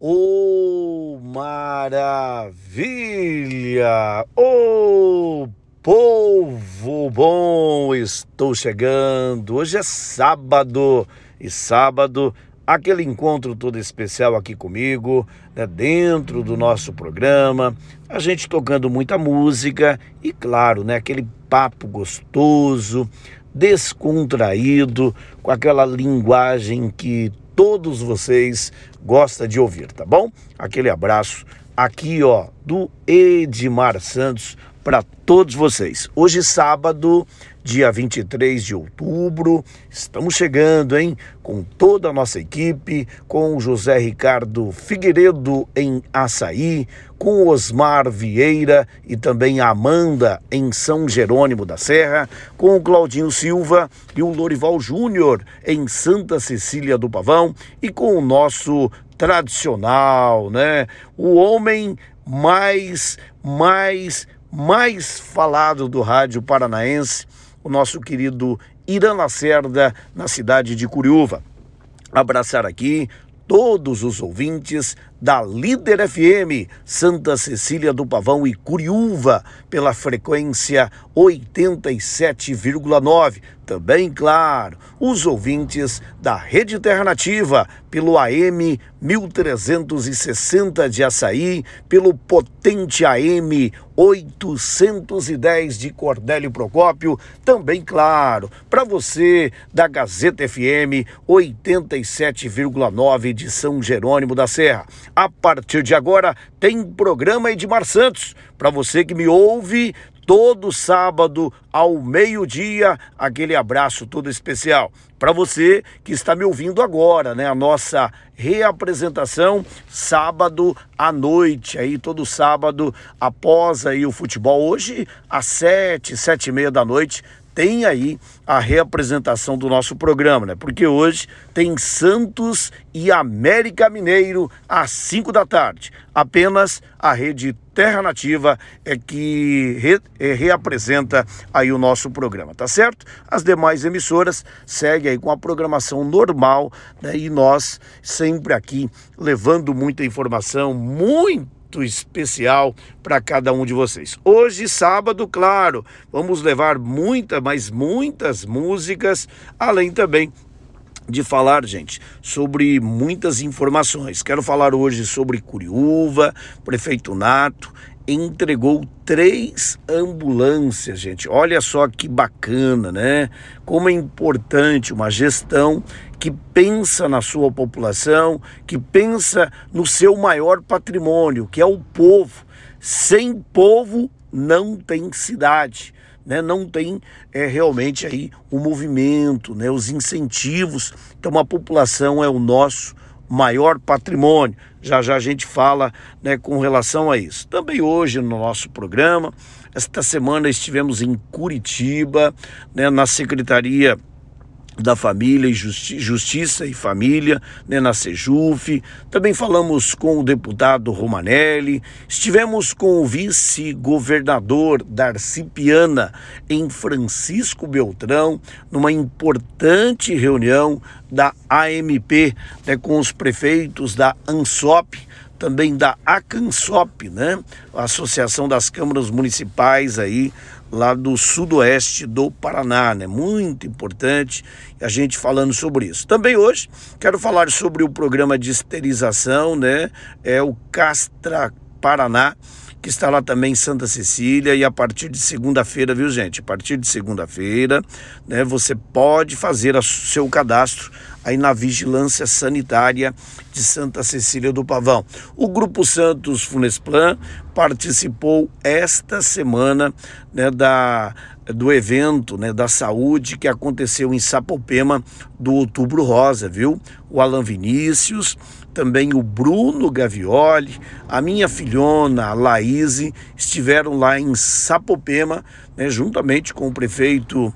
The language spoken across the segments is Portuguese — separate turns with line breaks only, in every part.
Oh, maravilha! Oh, povo bom, estou chegando. Hoje é sábado e sábado aquele encontro todo especial aqui comigo, né, dentro do nosso programa, a gente tocando muita música e claro, né, aquele papo gostoso, descontraído, com aquela linguagem que todos vocês gostam de ouvir, tá bom? Aquele abraço aqui, ó, do Edmar Santos para todos vocês. Hoje, sábado, dia 23 de outubro, estamos chegando, hein? Com toda a nossa equipe, com José Ricardo Figueiredo em Açaí, com Osmar Vieira e também Amanda em São Jerônimo da Serra, com o Claudinho Silva e o Lorival Júnior em Santa Cecília do Pavão e com o nosso tradicional, né? O homem mais, mais mais falado do rádio paranaense, o nosso querido Irã Lacerda, na cidade de Curiúva. Abraçar aqui todos os ouvintes da Líder FM, Santa Cecília do Pavão e Curiúva, pela frequência 87,9. Também, claro, os ouvintes da Rede Terra Nativa, pelo AM 1360 de Açaí, pelo potente AM 810 de Cordélio Procópio, também, claro, para você da Gazeta FM 87,9 de São Jerônimo da Serra. A partir de agora tem programa Edmar Santos. Para você que me ouve todo sábado ao meio-dia, aquele abraço todo especial. Para você que está me ouvindo agora, né? A nossa reapresentação sábado à noite, aí todo sábado após aí o futebol. Hoje às sete, sete e meia da noite tem aí a reapresentação do nosso programa, né? Porque hoje tem Santos e América Mineiro às 5 da tarde. Apenas a rede Terra Nativa é que re, é, reapresenta aí o nosso programa, tá certo? As demais emissoras seguem aí com a programação normal, né? E nós sempre aqui levando muita informação, muito muito especial para cada um de vocês. Hoje, sábado, claro, vamos levar muita, mas muitas músicas, além também de falar, gente, sobre muitas informações. Quero falar hoje sobre Curiúva, Prefeito Nato, entregou três ambulâncias, gente. Olha só que bacana, né? Como é importante uma gestão que pensa na sua população, que pensa no seu maior patrimônio, que é o povo. Sem povo não tem cidade. Né, não tem é, realmente aí o movimento, né, os incentivos. Então a população é o nosso maior patrimônio. Já já a gente fala né, com relação a isso. Também hoje no nosso programa, esta semana estivemos em Curitiba, né, na Secretaria da Família e Justi Justiça e Família, né, na Sejuf. Também falamos com o deputado Romanelli. Estivemos com o vice-governador Darcy Piana em Francisco Beltrão, numa importante reunião da AMP, né, com os prefeitos da ANSOP, também da ACANSOP, né, Associação das Câmaras Municipais aí lá do sudoeste do Paraná, né? Muito importante a gente falando sobre isso. Também hoje quero falar sobre o programa de esterilização, né? É o Castra Paraná que está lá também em Santa Cecília e a partir de segunda-feira, viu gente? A partir de segunda-feira, né, você pode fazer o seu cadastro aí na Vigilância Sanitária de Santa Cecília do Pavão. O Grupo Santos Funesplan participou esta semana né, da, do evento né, da saúde que aconteceu em Sapopema do Outubro Rosa, viu? O Alan Vinícius, também o Bruno Gavioli, a minha filhona, a Laís, estiveram lá em Sapopema, né, juntamente com o prefeito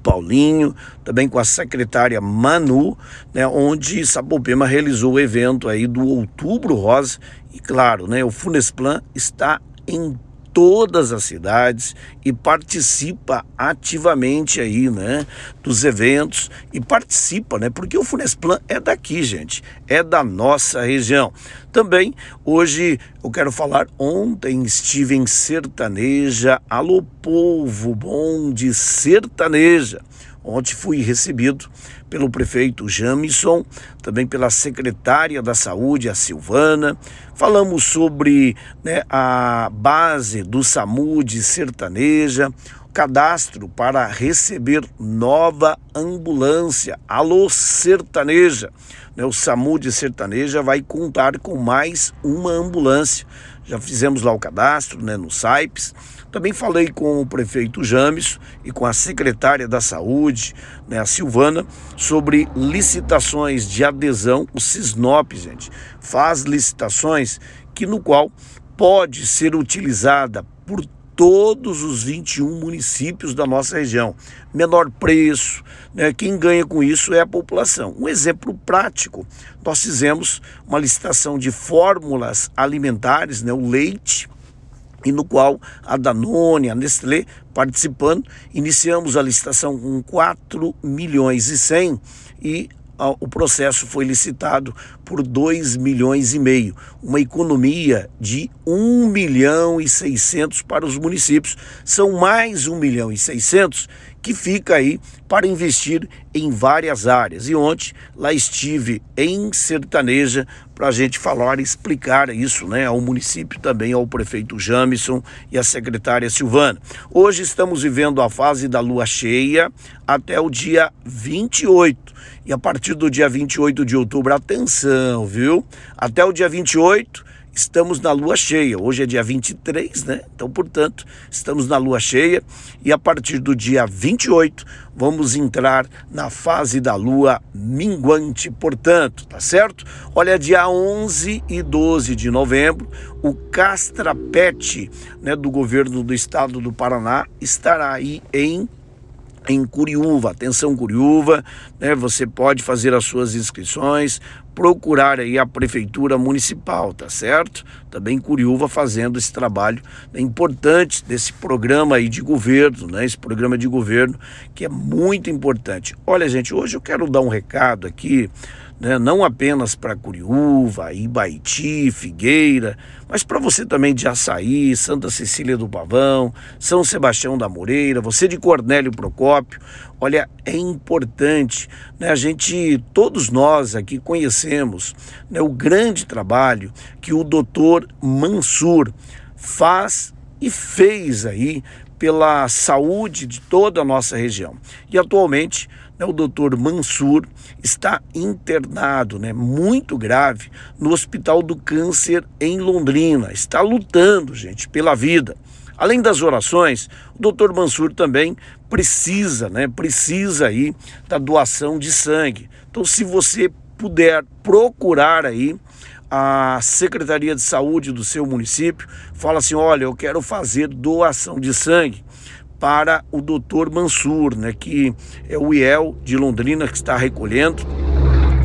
Paulinho, também com a secretária Manu, né, onde Sapopema realizou o evento aí do Outubro Rosa. E claro, né, o Funesplan está em todas as cidades e participa ativamente aí, né, dos eventos e participa, né, porque o Funesplan é daqui, gente, é da nossa região. Também hoje eu quero falar, ontem estive em Sertaneja, alô povo bom de Sertaneja. Ontem fui recebido pelo prefeito Jamison, também pela secretária da Saúde, a Silvana. Falamos sobre né, a base do SAMU de Sertaneja, cadastro para receber nova ambulância. Alô Sertaneja. Né, o SAMU de Sertaneja vai contar com mais uma ambulância. Já fizemos lá o cadastro né, no SAIPS. Também falei com o prefeito James e com a secretária da Saúde, né, a Silvana, sobre licitações de adesão. O Cisnop, gente, faz licitações que no qual pode ser utilizada por todos os 21 municípios da nossa região. Menor preço, né? quem ganha com isso é a população. Um exemplo prático: nós fizemos uma licitação de fórmulas alimentares, né? o leite, e no qual a Danone, a Nestlé participando, iniciamos a licitação com 4 milhões e 100 e o processo foi licitado por 2 milhões e meio, uma economia de 1 milhão e 600 para os municípios. São mais 1 milhão e 600 que fica aí para investir em várias áreas. E ontem lá estive em Sertaneja para a gente falar e explicar isso né, ao município, também ao prefeito Jamison e à secretária Silvana. Hoje estamos vivendo a fase da lua cheia até o dia 28. E a partir do dia 28 de outubro, atenção, viu? Até o dia 28 estamos na lua cheia. Hoje é dia 23, né? Então, portanto, estamos na lua cheia e a partir do dia 28 vamos entrar na fase da lua minguante, portanto, tá certo? Olha, dia 11 e 12 de novembro, o Castrapete, né, do governo do estado do Paraná estará aí em em Curiúva. Atenção, Curiúva, né? Você pode fazer as suas inscrições, procurar aí a prefeitura municipal, tá certo? Também Curiúva fazendo esse trabalho né, importante desse programa aí de governo, né? Esse programa de governo que é muito importante. Olha, gente, hoje eu quero dar um recado aqui né? não apenas para Curiúva, Ibaiti, Figueira, mas para você também de Açaí, Santa Cecília do Pavão, São Sebastião da Moreira, você de Cornélio Procópio. Olha, é importante, né? A gente, todos nós aqui conhecemos né, o grande trabalho que o doutor Mansur faz e fez aí pela saúde de toda a nossa região. E atualmente né, o doutor Mansur está internado, né, muito grave, no Hospital do Câncer em Londrina. Está lutando, gente, pela vida. Além das orações, o doutor Mansur também precisa, né, precisa aí da doação de sangue. Então, se você puder procurar aí a Secretaria de Saúde do seu município, fala assim: olha, eu quero fazer doação de sangue para o doutor Mansur, né, que é o IEL de Londrina que está recolhendo.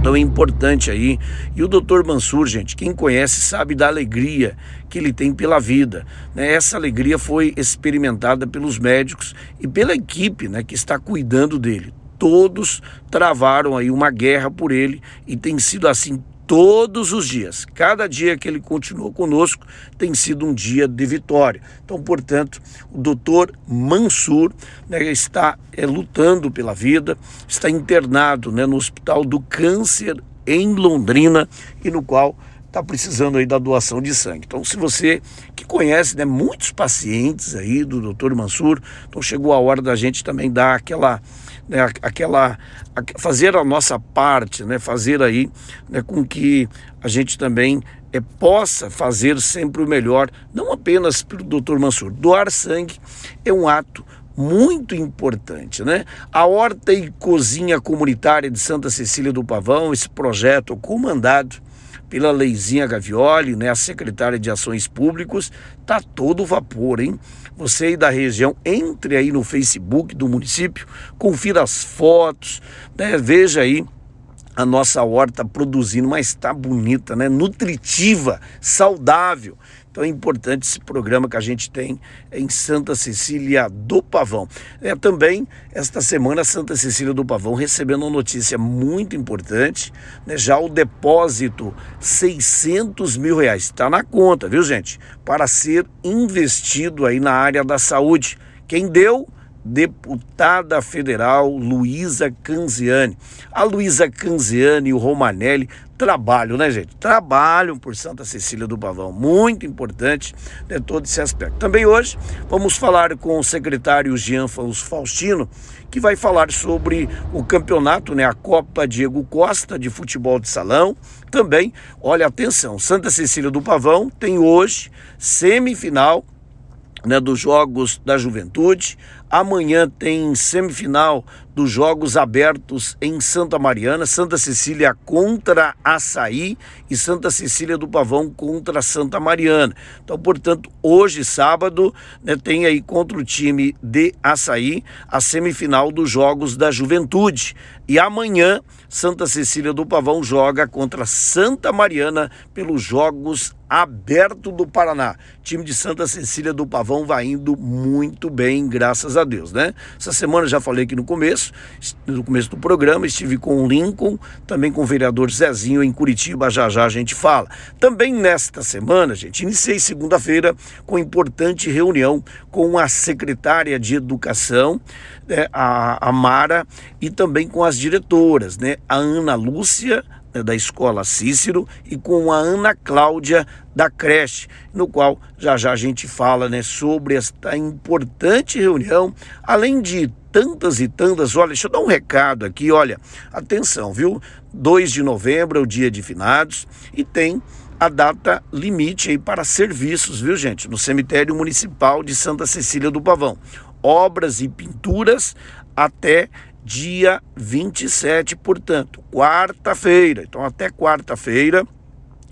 Então é importante aí. E o doutor Mansur, gente, quem conhece sabe da alegria que ele tem pela vida. Né? Essa alegria foi experimentada pelos médicos e pela equipe né, que está cuidando dele. Todos travaram aí uma guerra por ele e tem sido assim todos os dias. Cada dia que ele continuou conosco tem sido um dia de vitória. Então, portanto, o doutor Mansur né, está é, lutando pela vida, está internado né, no Hospital do Câncer em Londrina e no qual está precisando aí da doação de sangue. Então, se você que conhece né, muitos pacientes aí do doutor Mansur, então chegou a hora da gente também dar aquela né, aquela fazer a nossa parte, né, fazer aí né, com que a gente também é, possa fazer sempre o melhor, não apenas para o doutor Mansur. Doar sangue é um ato muito importante, né? A Horta e Cozinha Comunitária de Santa Cecília do Pavão, esse projeto comandado pela Leizinha Gavioli, né, a secretária de Ações Públicas, tá todo vapor, hein? Você aí da região, entre aí no Facebook do município, confira as fotos, né, veja aí a nossa horta produzindo, mas está bonita, né? Nutritiva, saudável. Então é importante esse programa que a gente tem em Santa Cecília do Pavão. É também esta semana Santa Cecília do Pavão recebendo uma notícia muito importante, né? já o depósito 600 mil reais está na conta, viu gente? Para ser investido aí na área da saúde. Quem deu? Deputada federal Luísa Canziani. A Luísa Canziani e o Romanelli trabalham, né, gente? Trabalham por Santa Cecília do Pavão. Muito importante né, todo esse aspecto. Também hoje vamos falar com o secretário Jean Faustino, que vai falar sobre o campeonato, né, a Copa Diego Costa de futebol de salão. Também, olha, atenção, Santa Cecília do Pavão tem hoje semifinal né, dos Jogos da Juventude. Amanhã tem semifinal dos Jogos Abertos em Santa Mariana, Santa Cecília contra Açaí e Santa Cecília do Pavão contra Santa Mariana. Então, portanto, hoje, sábado, né, tem aí contra o time de Açaí a semifinal dos Jogos da Juventude. E amanhã, Santa Cecília do Pavão joga contra Santa Mariana pelos Jogos Abertos do Paraná. O time de Santa Cecília do Pavão vai indo muito bem, graças a Deus, né? Essa semana já falei aqui no começo no começo do programa, estive com o Lincoln, também com o vereador Zezinho em Curitiba, já já a gente fala. Também nesta semana, gente, iniciei segunda-feira com importante reunião com a secretária de Educação, né, a, a Mara, e também com as diretoras, né, a Ana Lúcia, da Escola Cícero e com a Ana Cláudia da creche, no qual já já a gente fala né, sobre esta importante reunião, além de tantas e tantas. Olha, deixa eu dar um recado aqui, olha, atenção, viu? 2 de novembro é o dia de finados e tem a data limite aí para serviços, viu, gente? No cemitério municipal de Santa Cecília do Pavão. Obras e pinturas até dia 27, portanto, quarta-feira. Então, até quarta-feira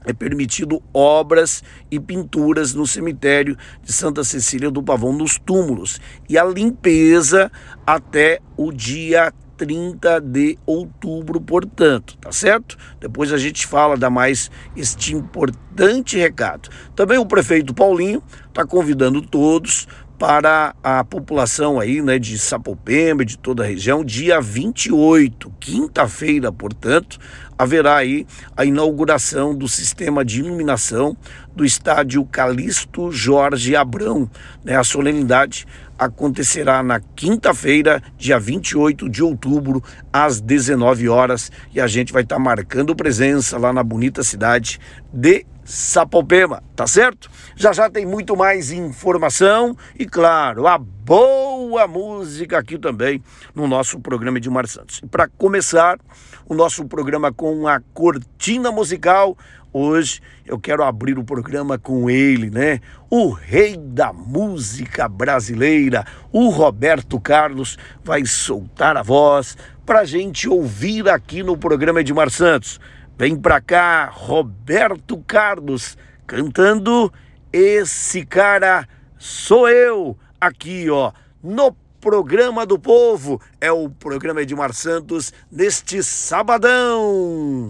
é permitido obras e pinturas no cemitério de Santa Cecília do Pavão, nos túmulos, e a limpeza até o dia 30 de outubro, portanto, tá certo? Depois a gente fala, dá mais este importante recado. Também o prefeito Paulinho está convidando todos para a população aí, né, de Sapopemba, de toda a região, dia 28, quinta-feira, portanto, haverá aí a inauguração do sistema de iluminação do estádio Calixto Jorge Abrão. Né? A solenidade acontecerá na quinta-feira, dia 28 de outubro, às 19 horas, e a gente vai estar tá marcando presença lá na bonita cidade de Sapopema, tá certo? Já já tem muito mais informação e, claro, a boa música aqui também no nosso programa de Mar Santos. E para começar o nosso programa com a cortina musical, hoje eu quero abrir o programa com ele, né? O rei da música brasileira, o Roberto Carlos, vai soltar a voz para gente ouvir aqui no programa de Mar Santos. Vem pra cá, Roberto Carlos, cantando Esse Cara Sou Eu, aqui, ó, no Programa do Povo. É o programa Edmar Santos neste sabadão.